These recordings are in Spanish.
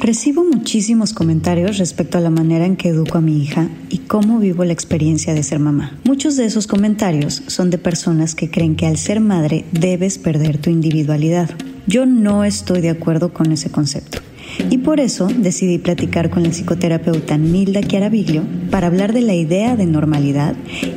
Recibo muchísimos comentarios respecto a la manera en que educo a mi hija y cómo vivo la experiencia de ser mamá. Muchos de esos comentarios son de personas que creen que al ser madre debes perder tu individualidad. Yo no estoy de acuerdo con ese concepto. Y por eso decidí platicar con la psicoterapeuta Nilda Chiaraviglio para hablar de la idea de normalidad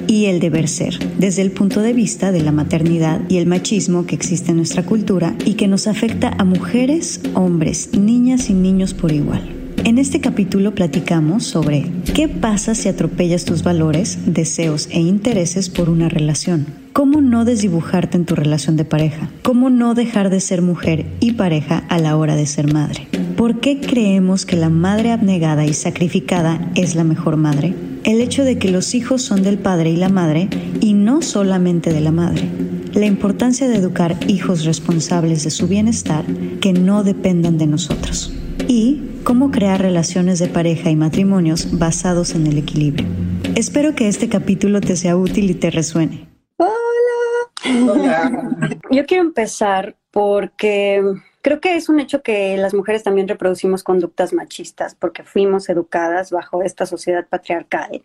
y el deber ser, desde el punto de vista de la maternidad y el machismo que existe en nuestra cultura y que nos afecta a mujeres, hombres, niñas y niños por igual. En este capítulo platicamos sobre qué pasa si atropellas tus valores, deseos e intereses por una relación. ¿Cómo no desdibujarte en tu relación de pareja? ¿Cómo no dejar de ser mujer y pareja a la hora de ser madre? ¿Por qué creemos que la madre abnegada y sacrificada es la mejor madre? El hecho de que los hijos son del padre y la madre y no solamente de la madre. La importancia de educar hijos responsables de su bienestar que no dependan de nosotros. Y cómo crear relaciones de pareja y matrimonios basados en el equilibrio. Espero que este capítulo te sea útil y te resuene. Hola. Hola. Yo quiero empezar porque creo que es un hecho que las mujeres también reproducimos conductas machistas porque fuimos educadas bajo esta sociedad patriarcal.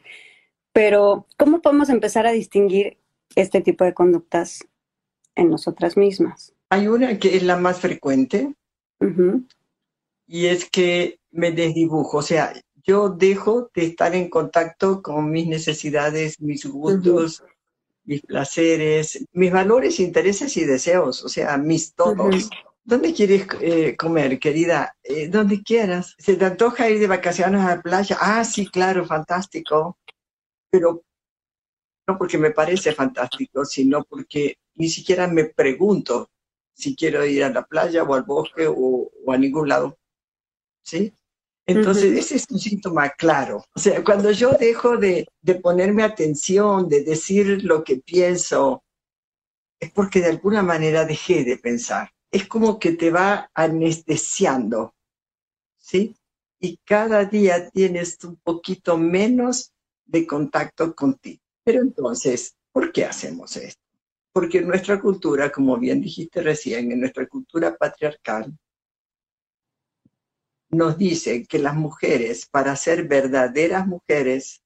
Pero, ¿cómo podemos empezar a distinguir este tipo de conductas en nosotras mismas? Hay una que es la más frecuente, y es que me desdibujo, o sea, yo dejo de estar en contacto con mis necesidades, mis gustos, mis placeres, mis valores, intereses y deseos, o sea, mis todos. ¿Dónde quieres eh, comer, querida? Eh, donde quieras. ¿Se te antoja ir de vacaciones a la playa? Ah, sí, claro, fantástico. Pero no porque me parece fantástico, sino porque ni siquiera me pregunto si quiero ir a la playa o al bosque o a ningún lado. ¿Sí? Entonces, ese es un síntoma claro. O sea, cuando yo dejo de, de, ponerme atención, de decir lo que pienso, es porque de alguna manera dejé de pensar. Es como que te va anestesiando, ¿sí? Y cada día tienes un poquito menos de contacto contigo. Pero entonces, ¿por qué hacemos esto? Porque en nuestra cultura, como bien dijiste recién, en nuestra cultura patriarcal, nos dice que las mujeres, para ser verdaderas mujeres,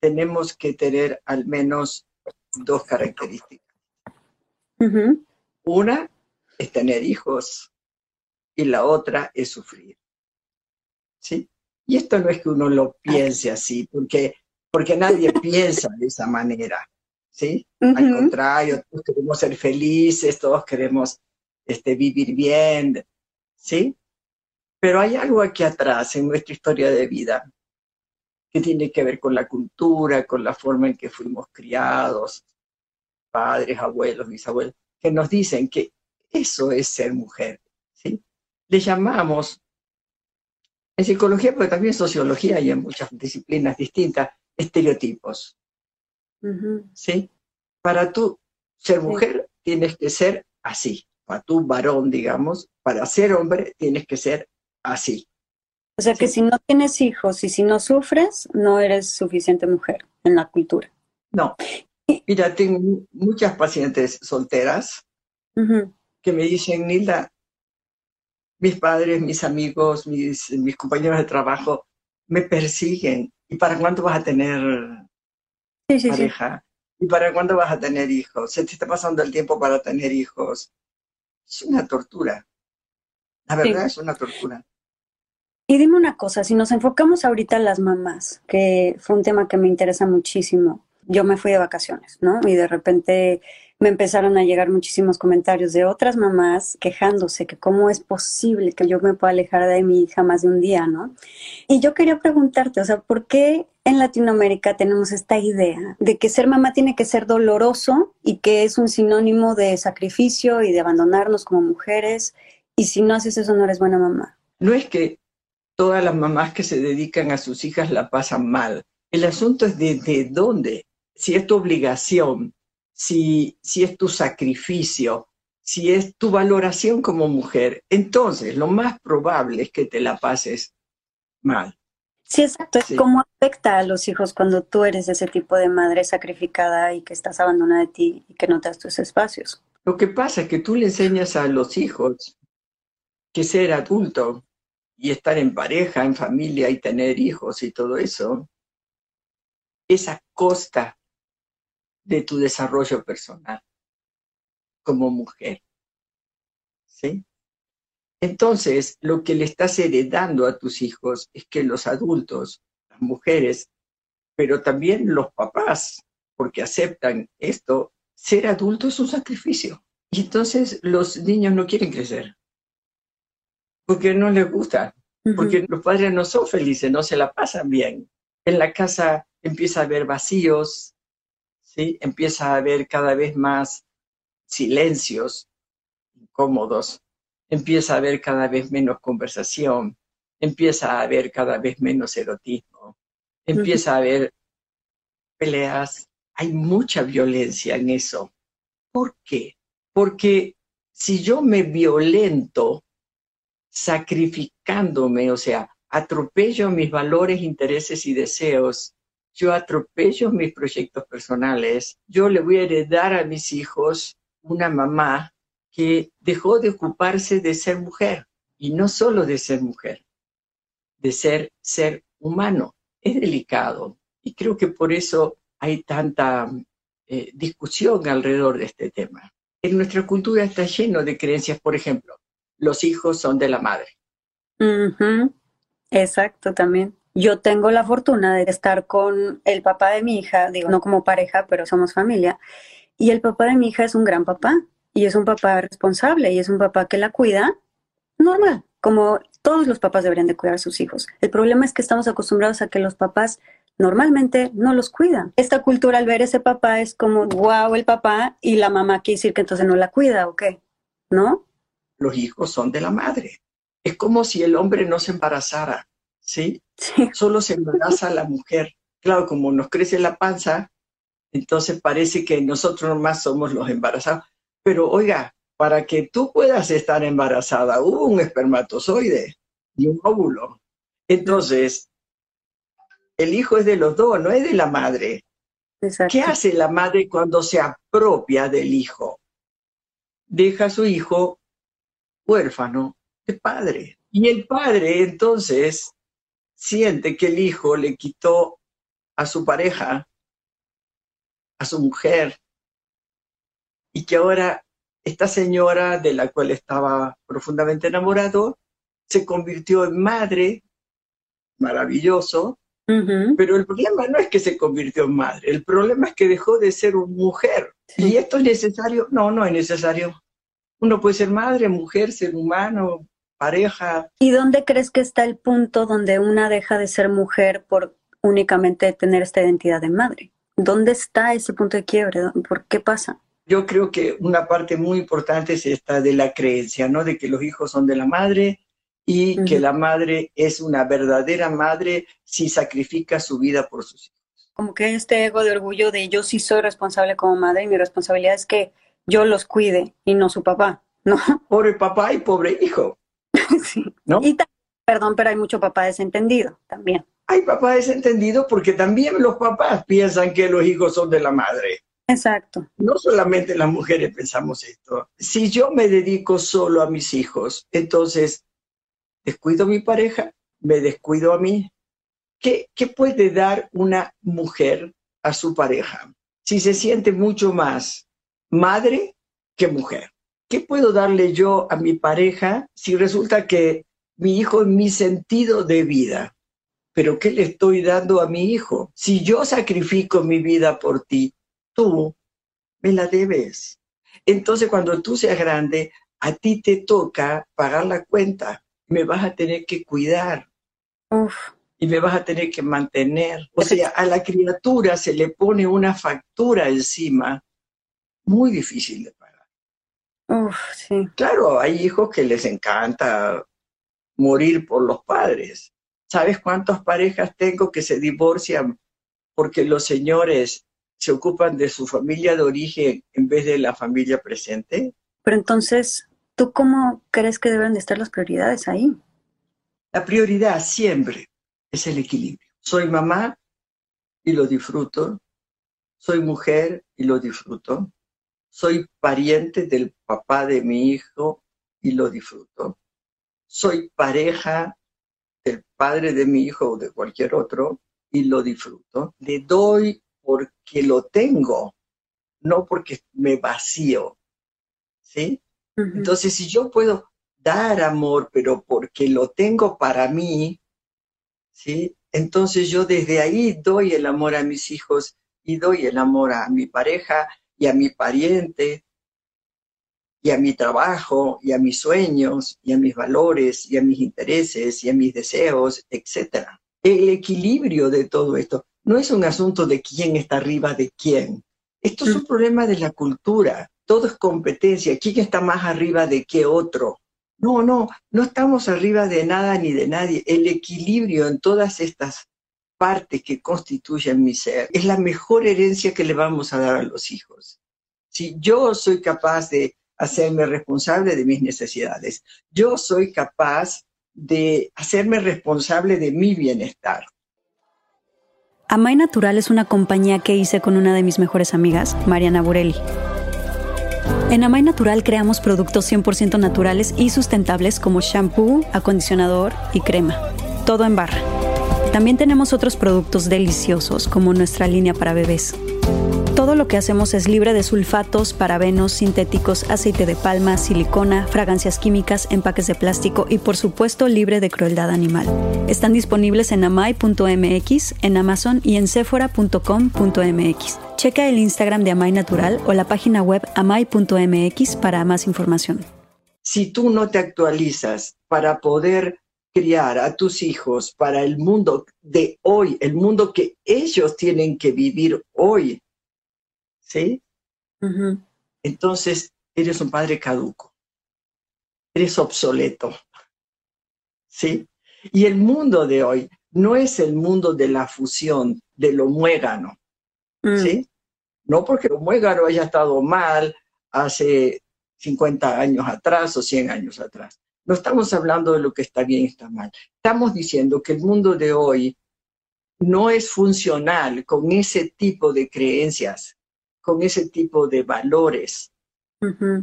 tenemos que tener al menos dos características. Una es tener hijos y la otra es sufrir. ¿Sí? Y esto no es que uno lo piense así, porque, porque nadie piensa de esa manera. ¿Sí? Al contrario, todos queremos ser felices, todos queremos este, vivir bien. ¿Sí? Pero hay algo aquí atrás en nuestra historia de vida que tiene que ver con la cultura, con la forma en que fuimos criados, padres, abuelos, bisabuelos, que nos dicen que eso es ser mujer. ¿sí? Le llamamos, en psicología, pero también en sociología y en muchas disciplinas distintas, estereotipos. ¿sí? Para tú ser mujer tienes que ser así. Para tú varón, digamos, para ser hombre tienes que ser así. O sea que si no tienes hijos y si no sufres, no eres suficiente mujer en la cultura. No. Mira, tengo muchas pacientes solteras que me dicen, Nilda, mis padres, mis amigos, mis, mis compañeros de trabajo me persiguen. ¿Y para cuándo vas a tener pareja? ¿Y para cuándo vas a tener hijos? Se te está pasando el tiempo para tener hijos. Es una tortura. La verdad es una tortura. Y dime una cosa, si nos enfocamos ahorita en las mamás, que fue un tema que me interesa muchísimo, yo me fui de vacaciones, ¿no? Y de repente me empezaron a llegar muchísimos comentarios de otras mamás quejándose que cómo es posible que yo me pueda alejar de mi hija más de un día, ¿no? Y yo quería preguntarte, o sea, ¿por qué en Latinoamérica tenemos esta idea de que ser mamá tiene que ser doloroso y que es un sinónimo de sacrificio y de abandonarnos como mujeres? Y si no haces eso, no eres buena mamá. No es que todas las mamás que se dedican a sus hijas la pasan mal. El asunto es de, dónde, si es tu obligación, si, si es tu sacrificio, si es tu valoración como mujer, entonces lo más probable es que te la pases mal. Sí, exacto. ¿Cómo afecta a los hijos cuando tú eres ese tipo de madre sacrificada y que estás abandonada de ti y que no te das tus espacios? Lo que pasa es que tú le enseñas a los hijos que ser adulto y estar en pareja, en familia y tener hijos y todo eso es a costa de tu desarrollo personal como mujer. ¿Sí? Entonces, lo que le estás heredando a tus hijos es que los adultos, las mujeres, pero también los papás, porque aceptan esto, ser adulto es un sacrificio. Y entonces los niños no quieren crecer, porque no les gusta, porque los padres no son felices, no se la pasan bien. En la casa empieza a haber vacíos, ¿sí? empieza a haber cada vez más silencios incómodos, empieza a haber cada vez menos conversación, empieza a haber cada vez menos erotismo, empieza a haber peleas, hay mucha violencia en eso. ¿Por qué? Porque si yo me violento sacrificándome, o sea, atropello mis valores, intereses y deseos, yo atropello mis proyectos personales, yo le voy a heredar a mis hijos una mamá que dejó de ocuparse de ser mujer, y no solo de ser mujer, de ser ser humano. Es delicado, y creo que por eso hay tanta eh, discusión alrededor de este tema. En nuestra cultura está lleno de creencias, por ejemplo, los hijos son de la madre. Exacto, también. Yo tengo la fortuna de estar con el papá de mi hija, digo, no como pareja, pero somos familia, y el papá de mi hija es un gran papá, y es un papá responsable, y es un papá que la cuida normal, como todos los papás deberían de cuidar a sus hijos. El problema es que estamos acostumbrados a que los papás normalmente no los cuidan. Esta cultura al ver ese papá es como, wow, el papá y la mamá quiere decir que entonces no la cuida o qué, ¿no? Los hijos son de la madre. Es como si el hombre no se embarazara, ¿sí? sí. Solo se embaraza la mujer. Claro, como nos crece la panza, entonces parece que nosotros más somos los embarazados. Pero oiga, para que tú puedas estar embarazada, hubo un espermatozoide y un óvulo. Entonces, el hijo es de los dos, no es de la madre. ¿Qué hace la madre cuando se apropia del hijo? Deja a su hijo huérfano de padre. Y el padre entonces siente que el hijo le quitó a su pareja, a su mujer, y que ahora esta señora de la cual estaba profundamente enamorado se convirtió en madre, maravilloso, pero el problema no es que se convirtió en madre, el problema es que dejó de ser una mujer. ¿Y esto es necesario? No, no es necesario. Uno puede ser madre, mujer, ser humano, pareja. ¿Y dónde crees que está el punto donde una deja de ser mujer por únicamente tener esta identidad de madre? ¿Dónde está ese punto de quiebre? ¿Por qué pasa? Yo creo que una parte muy importante es esta de la creencia, ¿no? De que los hijos son de la madre, y que la madre es una verdadera madre si sacrifica su vida por sus hijos. Como que este ego de orgullo de yo sí soy responsable como madre y mi responsabilidad es que yo los cuide y no su papá, ¿no? Pobre papá y pobre hijo. sí. ¿No? Y perdón, pero hay mucho papá desentendido también. Hay papá desentendido porque también los papás piensan que los hijos son de la madre. Exacto. No solamente las mujeres pensamos esto. Si yo me dedico solo a mis hijos, entonces descuido a mi pareja, me descuido a mí. ¿Qué, ¿Qué puede dar una mujer a su pareja si se siente mucho más madre que mujer? ¿Qué puedo darle yo a mi pareja si resulta que mi hijo es mi sentido de vida? Pero ¿qué le estoy dando a mi hijo? Si yo sacrifico mi vida por ti, tú me la debes. Entonces cuando tú seas grande, a ti te toca pagar la cuenta me vas a tener que cuidar. Y me vas a tener que mantener. O sea, a la criatura se le pone una factura encima muy difícil de pagar. sí. Claro, hay hijos que les encanta morir por los padres. ¿Sabes cuántas parejas tengo que se divorcian porque los señores se ocupan de su familia de origen en vez de la familia presente? Pero entonces, ¿tú cómo crees que deben de estar las prioridades ahí? La prioridad siempre es el equilibrio. Soy mamá y lo disfruto. Soy mujer y lo disfruto. Soy pariente del papá de mi hijo y lo disfruto. Soy pareja del padre de mi hijo o de cualquier otro y lo disfruto. Le doy porque lo tengo, no porque me vacío. ¿Sí? Entonces, si yo puedo dar amor, pero porque lo tengo para mí, ¿sí? Entonces yo desde ahí doy el amor a mis hijos y doy el amor a mi pareja y a mi pariente y a mi trabajo y a mis sueños y a mis valores y a mis intereses y a mis deseos, etc. El equilibrio de todo esto no es un asunto de quién está arriba de quién. Esto es un problema de la cultura. Todo es competencia. ¿Quién está más arriba de qué otro? No, no, no estamos arriba de nada ni de nadie. El equilibrio en todas estas partes que constituyen mi ser es la mejor herencia que le vamos a dar a los hijos. Si yo soy capaz de hacerme responsable de mis necesidades, yo soy capaz de hacerme responsable de mi bienestar. Amay Natural es una compañía que hice con una de mis mejores amigas, Mariana Burelli. En Amay Natural creamos productos 100% naturales y sustentables como shampoo, acondicionador y crema. Todo en barra. También tenemos otros productos deliciosos como nuestra línea para bebés. Todo lo que hacemos es libre de sulfatos, parabenos, sintéticos, aceite de palma, silicona, fragancias químicas, empaques de plástico y por supuesto libre de crueldad animal. Están disponibles en amai.mx, en Amazon y en sephora.com.mx. Checa el Instagram de Amai Natural o la página web amai.mx para más información. Si tú no te actualizas para poder criar a tus hijos para el mundo de hoy, el mundo que ellos tienen que vivir hoy, ¿sí? Entonces, eres un padre caduco, eres obsoleto, ¿sí? Y el mundo de hoy no es el mundo de la fusión, de lo muégano, mm. ¿sí? No porque lo muégano haya estado mal hace 50 años atrás o 100 años atrás. No estamos hablando de lo que está bien y está mal. Estamos diciendo que el mundo de hoy no es funcional con ese tipo de creencias con ese tipo de valores.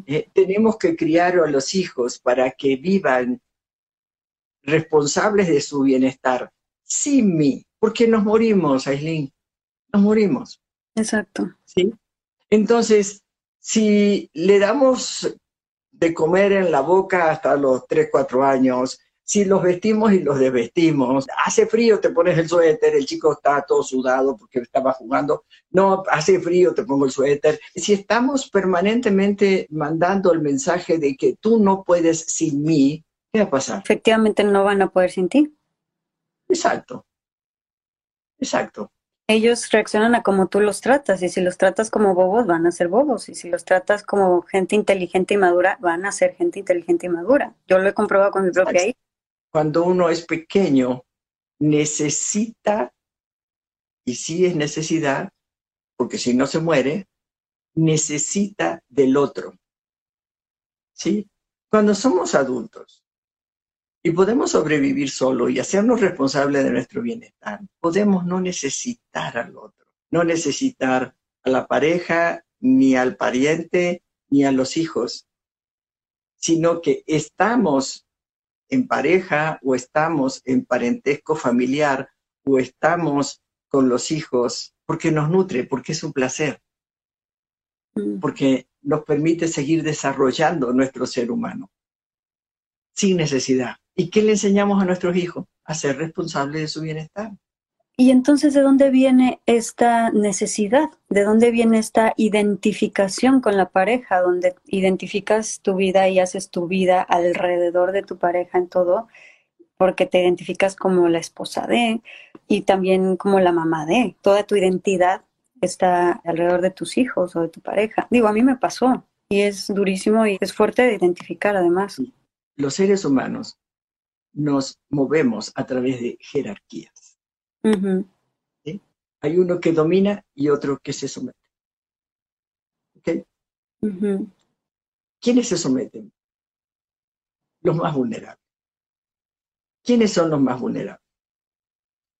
Eh, tenemos que criar a los hijos para que vivan responsables de su bienestar, sin mí, porque nos morimos, Aileen, nos morimos. Exacto. ¿Sí? Entonces, si le damos de comer en la boca hasta los 3, 4 años, si los vestimos y los desvestimos. Hace frío, te pones el suéter, el chico está todo sudado porque estaba jugando. No, hace frío, te pongo el suéter. Si estamos permanentemente mandando el mensaje de que tú no puedes sin mí, ¿qué va a pasar? Efectivamente no van a poder sin ti. Exacto. Exacto. Ellos reaccionan a como tú los tratas y si los tratas como bobos van a ser bobos y si los tratas como gente inteligente y madura van a ser gente inteligente y madura. Yo lo he comprobado con mi propia hija cuando uno es pequeño, necesita, y sí es necesidad, porque si no se muere, necesita del otro. ¿Sí? Cuando somos adultos y podemos sobrevivir solo y hacernos responsables de nuestro bienestar, podemos no necesitar al otro, no necesitar a la pareja, ni al pariente, ni a los hijos, sino que estamos en pareja o estamos en parentesco familiar o estamos con los hijos porque nos nutre, porque es un placer, mm. porque nos permite seguir desarrollando nuestro ser humano sin necesidad. ¿Y qué le enseñamos a nuestros hijos? A ser responsables de su bienestar. Y entonces, ¿de dónde viene esta necesidad? ¿De dónde viene esta identificación con la pareja, donde identificas tu vida y haces tu vida alrededor de tu pareja en todo, porque te identificas como la esposa de y también como la mamá de? Toda tu identidad está alrededor de tus hijos o de tu pareja. Digo, a mí me pasó y es durísimo y es fuerte de identificar además. Los seres humanos nos movemos a través de jerarquías. Hay uno que domina y otro que se somete. ¿Quiénes se someten? Los más vulnerables. ¿Quiénes son los más vulnerables?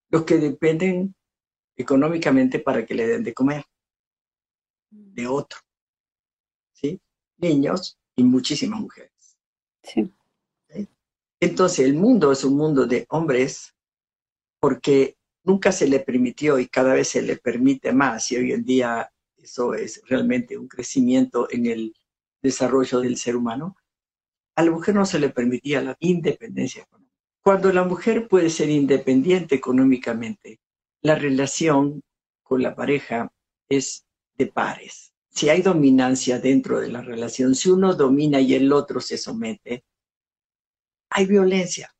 Los que dependen económicamente para que le den de comer de otro. ¿Sí? Niños y muchísimas mujeres. Sí. Entonces, el mundo es un mundo de hombres porque nunca se le permitió y cada vez se le permite más y hoy en día eso es realmente un crecimiento en el desarrollo del ser humano. A la mujer no se le permitía la independencia económica. Cuando la mujer puede ser independiente económicamente, la relación con la pareja es de pares. Si hay dominancia dentro de la relación, si uno domina y el otro se somete, hay violencia.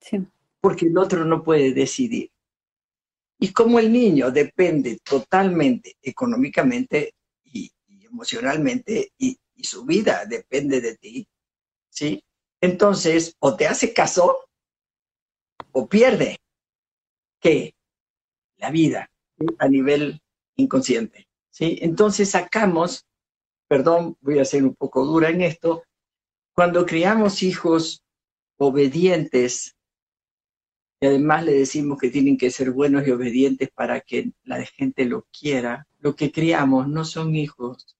Sí. Porque el otro no puede decidir. Y como el niño depende totalmente económicamente y, emocionalmente y, y, su vida depende de ti, ¿sí? Entonces, o te hace caso o pierde. ¿Qué? La vida a nivel inconsciente, ¿sí? Entonces sacamos, perdón, voy a ser un poco dura en esto, cuando criamos hijos obedientes, y además le decimos que tienen que ser buenos y obedientes para que la gente lo quiera, lo que criamos no son hijos,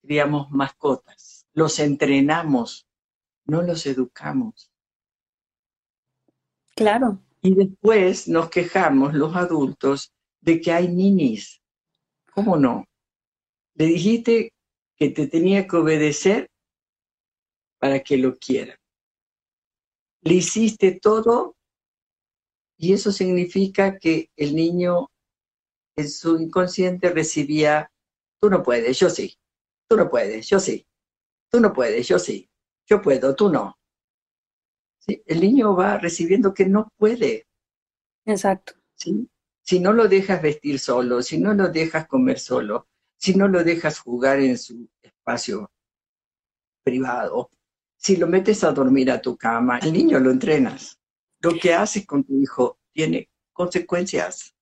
criamos mascotas, los entrenamos, no los educamos. Claro. Y después nos quejamos los adultos de que hay ninis. ¿Cómo no? Le dijiste que te tenía que obedecer para que lo quieran. Le hiciste todo y eso significa que el niño en su inconsciente recibía, tú no puedes, yo sí, tú no puedes, yo sí, tú no puedes, yo sí, yo puedo, tú no. ¿Sí? El niño va recibiendo que no puede. Exacto. ¿Sí? Si no lo dejas vestir solo, si no lo dejas comer solo, si no lo dejas jugar en su espacio privado, si lo metes a dormir a tu cama, el niño lo entrenas. Lo que haces con tu hijo tiene consecuencias.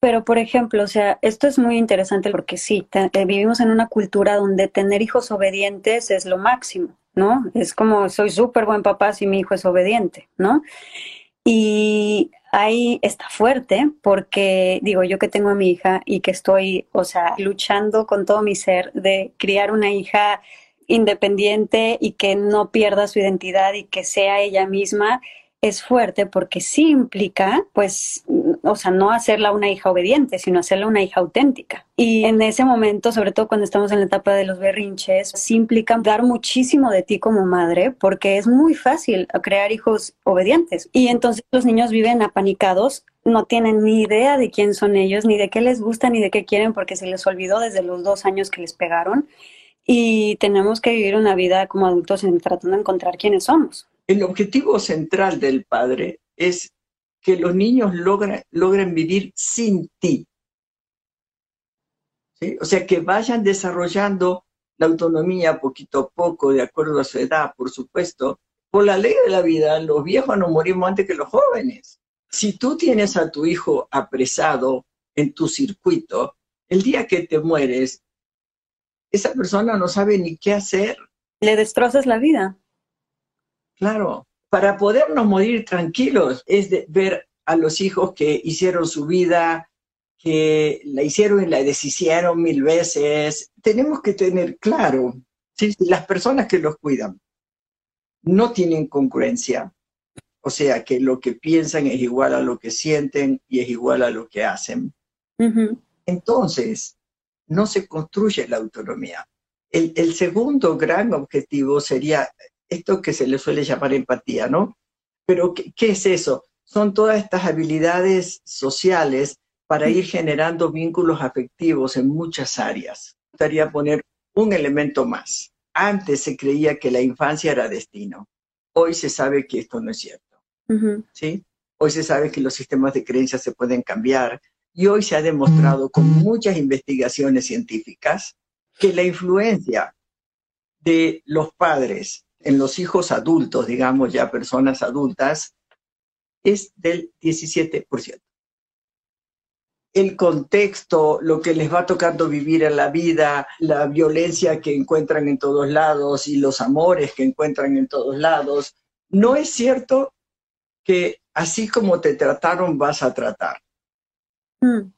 Pero, por ejemplo, o sea, esto es muy interesante porque sí, eh, vivimos en una cultura donde tener hijos obedientes es lo máximo, ¿no? Es como, soy súper buen papá si mi hijo es obediente, ¿no? Y ahí está fuerte porque, digo, yo que tengo a mi hija y que estoy, o sea, luchando con todo mi ser de criar una hija independiente y que no pierda su identidad y que sea ella misma es fuerte porque sí implica, pues, o sea, no hacerla una hija obediente, sino hacerla una hija auténtica. Y en ese momento, sobre todo cuando estamos en la etapa de los berrinches, sí implica dar muchísimo de ti como madre porque es muy fácil crear hijos obedientes. Y entonces los niños viven apanicados no tienen ni idea de quién son ellos, ni de qué les gusta, ni de qué quieren, porque se les olvidó desde los dos años que les pegaron y tenemos que vivir una vida como adultos en, tratando de encontrar quiénes somos. El objetivo central del padre es que los niños logren, logren vivir sin ti. O sea, que vayan desarrollando la autonomía poquito a poco, de acuerdo a su edad, por supuesto. Por la ley de la vida, los viejos no morimos antes que los jóvenes. Si tú tienes a tu hijo apresado en tu circuito, el día que te mueres, esa persona no sabe ni qué hacer. Le destrozas la vida. Claro, para podernos morir tranquilos es de ver a los hijos que hicieron su vida, que la hicieron y la deshicieron mil veces. Tenemos que tener claro, si las personas que los cuidan no tienen concurrencia, o sea que lo que piensan es igual a lo que sienten y es igual a lo que hacen, entonces no se construye la autonomía. El, segundo gran objetivo sería esto que se le suele llamar empatía, ¿no? Pero ¿qué, es eso? Son todas estas habilidades sociales para ir generando vínculos afectivos en muchas áreas. Me gustaría poner un elemento más. Antes se creía que la infancia era destino. Hoy se sabe que esto no es cierto. ¿sí? Hoy se sabe que los sistemas de creencias se pueden cambiar, y hoy se ha demostrado con muchas investigaciones científicas que la influencia de los padres en los hijos adultos, digamos ya personas adultas, es del 17%. El contexto, lo que les va tocando vivir en la vida, la violencia que encuentran en todos lados y los amores que encuentran en todos lados, no es cierto que así como te trataron vas a tratar. Mm.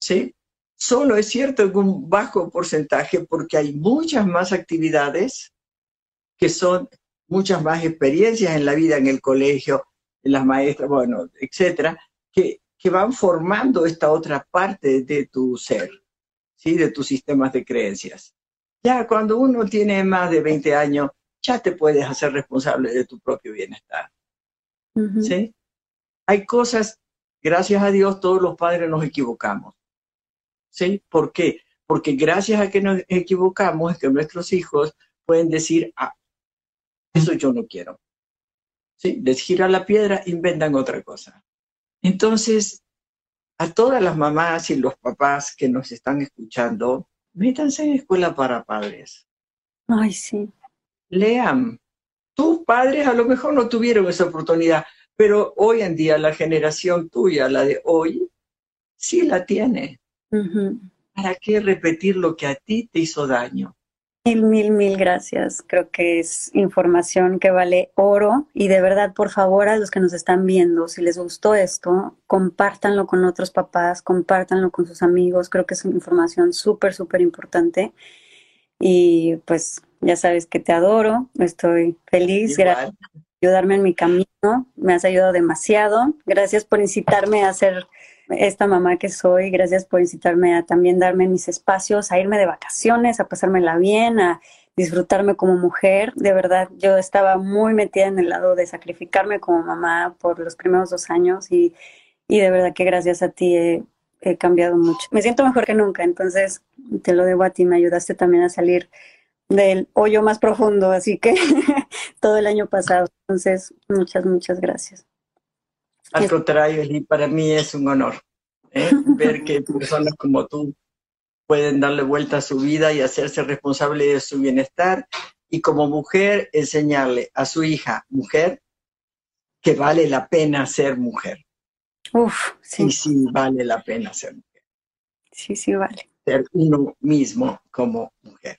¿Sí? Solo es cierto en un bajo porcentaje porque hay muchas más actividades que son muchas más experiencias en la vida, en el colegio, en las maestras, bueno, etcétera, que, que van formando esta otra parte de tu ser, ¿sí? De tus sistemas de creencias. Ya cuando uno tiene más de 20 años, ya te puedes hacer responsable de tu propio bienestar. ¿Sí? Hay cosas, gracias a Dios, todos los padres nos equivocamos. ¿Sí? ¿Por qué? Porque gracias a que nos equivocamos es que nuestros hijos pueden decir, ah, eso yo no quiero. ¿Sí? Les gira la piedra, inventan otra cosa. Entonces, a todas las mamás y los papás que nos están escuchando, métanse en escuela para padres. Ay, sí. Lean. Tus padres a lo mejor no tuvieron esa oportunidad, pero hoy en día la generación tuya, la de hoy, sí la tiene. ¿Para qué repetir lo que a ti te hizo daño? Mil, mil, mil gracias. Creo que es información que vale oro y de verdad, por favor, a los que nos están viendo, si les gustó esto, compártanlo con otros papás, compártanlo con sus amigos. Creo que es una información súper, súper importante. Y pues ya sabes que te adoro, estoy feliz. Gracias ayudarme en mi camino, me has ayudado demasiado. Gracias por incitarme a hacer esta mamá que soy. Gracias por incitarme a también darme mis espacios, a irme de vacaciones, a pasármela bien, a disfrutarme como mujer. De verdad, yo estaba muy metida en el lado de sacrificarme como mamá por los primeros dos años y, de verdad que gracias a ti he, he cambiado mucho. Me siento mejor que nunca, entonces te lo debo a ti. Me ayudaste también a salir del hoyo más profundo, así que todo el año pasado. Entonces, muchas, muchas gracias. Al contrario, y para mí es un honor ¿eh? ver que personas como tú pueden darle vuelta a su vida y hacerse responsable de su bienestar y como mujer enseñarle a su hija, mujer, que vale la pena ser mujer. Uf, sí. sí, vale la pena ser mujer. Sí, sí, vale. Ser uno mismo como mujer.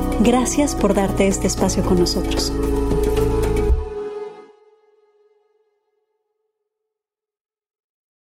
Gracias por darte este espacio con nosotros.